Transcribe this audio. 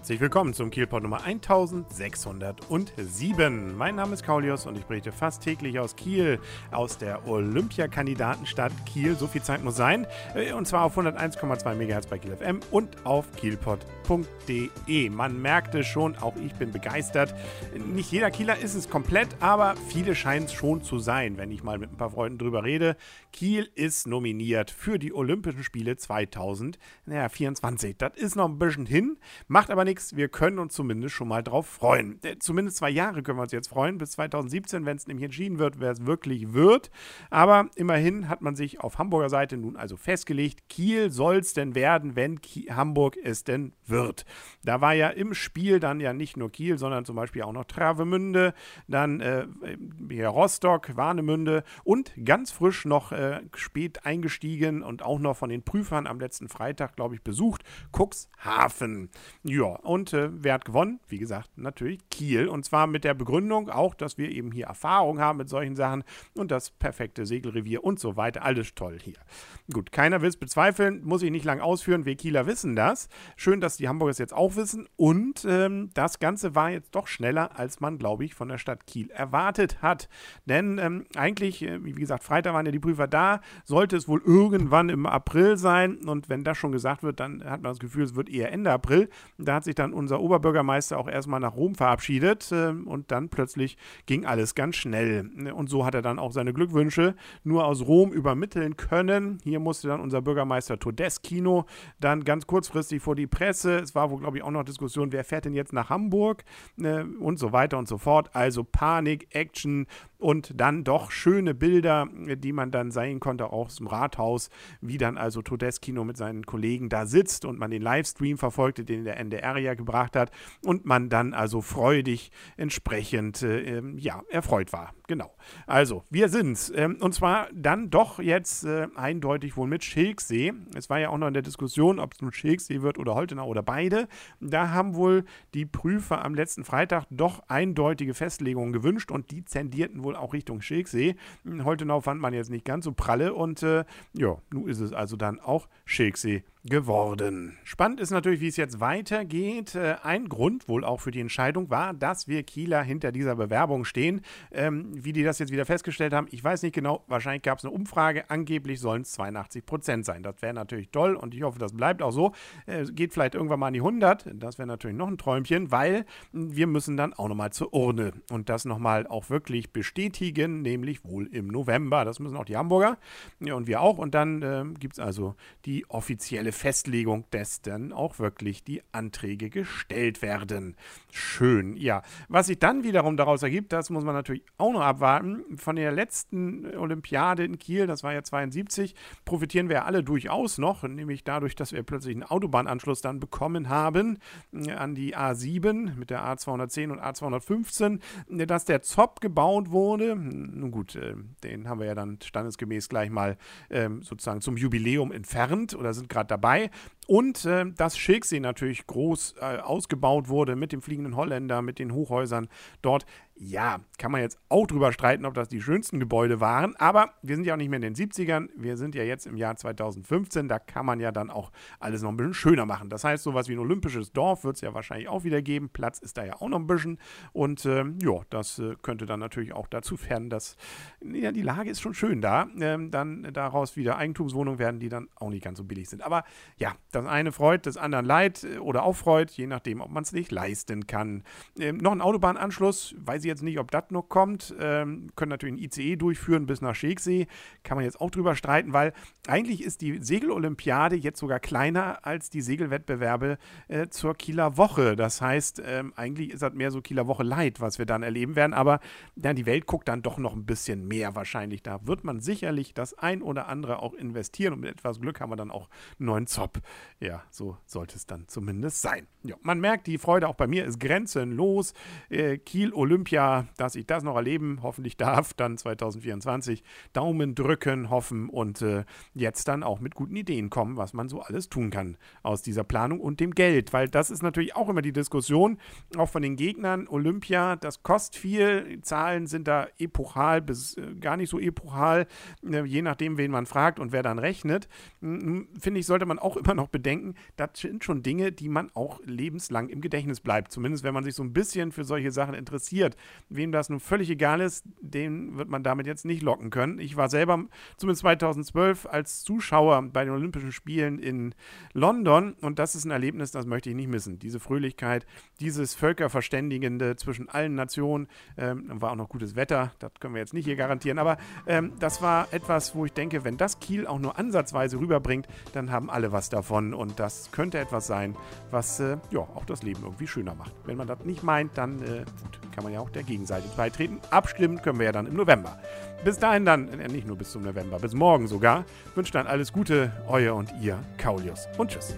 Herzlich willkommen zum Kielport Nummer 1607. Mein Name ist Kaulius und ich berichte fast täglich aus Kiel, aus der Olympiakandidatenstadt Kiel. So viel Zeit muss sein. Äh, und zwar auf 101,2 MHz bei Kiel FM und auf kielpot.de. Man merkte schon, auch ich bin begeistert. Nicht jeder Kieler ist es komplett, aber viele scheinen es schon zu sein, wenn ich mal mit ein paar Freunden drüber rede. Kiel ist nominiert für die Olympischen Spiele 2024. Das ist noch ein bisschen hin, macht aber aber nichts. Wir können uns zumindest schon mal drauf freuen. Äh, zumindest zwei Jahre können wir uns jetzt freuen, bis 2017, wenn es nämlich entschieden wird, wer es wirklich wird. Aber immerhin hat man sich auf Hamburger Seite nun also festgelegt, Kiel soll es denn werden, wenn Kiel, Hamburg es denn wird. Da war ja im Spiel dann ja nicht nur Kiel, sondern zum Beispiel auch noch Travemünde, dann äh, ja, Rostock, Warnemünde und ganz frisch noch äh, spät eingestiegen und auch noch von den Prüfern am letzten Freitag, glaube ich, besucht, Cuxhaven. Ja, und äh, wer hat gewonnen? Wie gesagt, natürlich Kiel. Und zwar mit der Begründung auch, dass wir eben hier Erfahrung haben mit solchen Sachen und das perfekte Segelrevier und so weiter. Alles toll hier. Gut, keiner will es bezweifeln, muss ich nicht lang ausführen. Wir Kieler wissen das. Schön, dass die Hamburger es jetzt auch wissen. Und ähm, das Ganze war jetzt doch schneller, als man, glaube ich, von der Stadt Kiel erwartet hat. Denn ähm, eigentlich, äh, wie gesagt, Freitag waren ja die Prüfer da, sollte es wohl irgendwann im April sein. Und wenn das schon gesagt wird, dann hat man das Gefühl, es wird eher Ende April. Da hat sich dann unser Oberbürgermeister auch erstmal nach Rom verabschiedet äh, und dann plötzlich ging alles ganz schnell. Und so hat er dann auch seine Glückwünsche nur aus Rom übermitteln können. Hier musste dann unser Bürgermeister Todeskino dann ganz kurzfristig vor die Presse. Es war wohl, glaube ich, auch noch Diskussion, wer fährt denn jetzt nach Hamburg äh, und so weiter und so fort. Also Panik, Action und dann doch schöne Bilder, die man dann sehen konnte, auch aus dem Rathaus, wie dann also Todeskino mit seinen Kollegen da sitzt und man den Livestream verfolgte, den der NDR Area gebracht hat und man dann also freudig entsprechend äh, ähm, ja, erfreut war. Genau. Also, wir sind's. Ähm, und zwar dann doch jetzt äh, eindeutig wohl mit Schilksee. Es war ja auch noch in der Diskussion, ob es nun Schilksee wird oder Holtenau oder beide. Da haben wohl die Prüfer am letzten Freitag doch eindeutige Festlegungen gewünscht und die zendierten wohl auch Richtung Schilksee. Holtenau fand man jetzt nicht ganz so pralle und äh, ja, nun ist es also dann auch Schilksee geworden. Spannend ist natürlich, wie es jetzt weitergeht. Äh, ein Grund wohl auch für die Entscheidung war, dass wir Kieler hinter dieser Bewerbung stehen. Ähm, wie die das jetzt wieder festgestellt haben, ich weiß nicht genau. Wahrscheinlich gab es eine Umfrage. Angeblich sollen es 82 Prozent sein. Das wäre natürlich toll und ich hoffe, das bleibt auch so. Äh, geht vielleicht irgendwann mal an die 100. Das wäre natürlich noch ein Träumchen, weil wir müssen dann auch nochmal zur Urne und das nochmal auch wirklich bestätigen, nämlich wohl im November. Das müssen auch die Hamburger und wir auch. Und dann äh, gibt es also die offizielle eine Festlegung, dass dann auch wirklich die Anträge gestellt werden. Schön, ja. Was sich dann wiederum daraus ergibt, das muss man natürlich auch noch abwarten. Von der letzten Olympiade in Kiel, das war ja 72, profitieren wir alle durchaus noch, nämlich dadurch, dass wir plötzlich einen Autobahnanschluss dann bekommen haben äh, an die A7 mit der A210 und A215, dass der ZOP gebaut wurde. Nun gut, äh, den haben wir ja dann standesgemäß gleich mal ähm, sozusagen zum Jubiläum entfernt oder sind gerade dabei dabei. Und äh, dass Schilksee natürlich groß äh, ausgebaut wurde mit dem fliegenden Holländer, mit den Hochhäusern dort. Ja, kann man jetzt auch drüber streiten, ob das die schönsten Gebäude waren. Aber wir sind ja auch nicht mehr in den 70ern. Wir sind ja jetzt im Jahr 2015. Da kann man ja dann auch alles noch ein bisschen schöner machen. Das heißt, sowas wie ein olympisches Dorf wird es ja wahrscheinlich auch wieder geben. Platz ist da ja auch noch ein bisschen. Und äh, ja, das äh, könnte dann natürlich auch dazu fern, dass ja, die Lage ist schon schön da. Ähm, dann daraus wieder Eigentumswohnungen werden, die dann auch nicht ganz so billig sind. Aber ja, das eine freut, das andere leid äh, oder auch freut, je nachdem, ob man es nicht leisten kann. Ähm, noch ein Autobahnanschluss, weiß ich jetzt nicht, ob das noch kommt. Ähm, können natürlich ein ICE durchführen bis nach Schegsee. Kann man jetzt auch drüber streiten, weil eigentlich ist die Segelolympiade jetzt sogar kleiner als die Segelwettbewerbe äh, zur Kieler Woche. Das heißt, ähm, eigentlich ist das mehr so Kieler Woche Light, was wir dann erleben werden. Aber ja, die Welt guckt dann doch noch ein bisschen mehr wahrscheinlich. Da wird man sicherlich das ein oder andere auch investieren und mit etwas Glück haben wir dann auch einen neuen Zop. Ja, so sollte es dann zumindest sein. Ja, man merkt, die Freude auch bei mir ist grenzenlos. Äh, Kiel Olympia dass ich das noch erleben, hoffentlich darf, dann 2024 Daumen drücken, hoffen und äh, jetzt dann auch mit guten Ideen kommen, was man so alles tun kann aus dieser Planung und dem Geld, weil das ist natürlich auch immer die Diskussion, auch von den Gegnern. Olympia, das kostet viel, Zahlen sind da epochal bis äh, gar nicht so epochal, äh, je nachdem, wen man fragt und wer dann rechnet. Finde ich, sollte man auch immer noch bedenken, das sind schon Dinge, die man auch lebenslang im Gedächtnis bleibt. Zumindest wenn man sich so ein bisschen für solche Sachen interessiert. Wem das nun völlig egal ist, den wird man damit jetzt nicht locken können. Ich war selber zumindest 2012 als Zuschauer bei den Olympischen Spielen in London und das ist ein Erlebnis, das möchte ich nicht missen. Diese Fröhlichkeit, dieses Völkerverständigende zwischen allen Nationen, ähm, war auch noch gutes Wetter, das können wir jetzt nicht hier garantieren, aber ähm, das war etwas, wo ich denke, wenn das Kiel auch nur ansatzweise rüberbringt, dann haben alle was davon und das könnte etwas sein, was äh, ja auch das Leben irgendwie schöner macht. Wenn man das nicht meint, dann äh, gut, kann man ja auch der Gegenseite beitreten. Abstimmen können wir ja dann im November. Bis dahin dann, äh, nicht nur bis zum November, bis morgen sogar, wünsche dann alles Gute, euer und ihr, Kaulius und tschüss.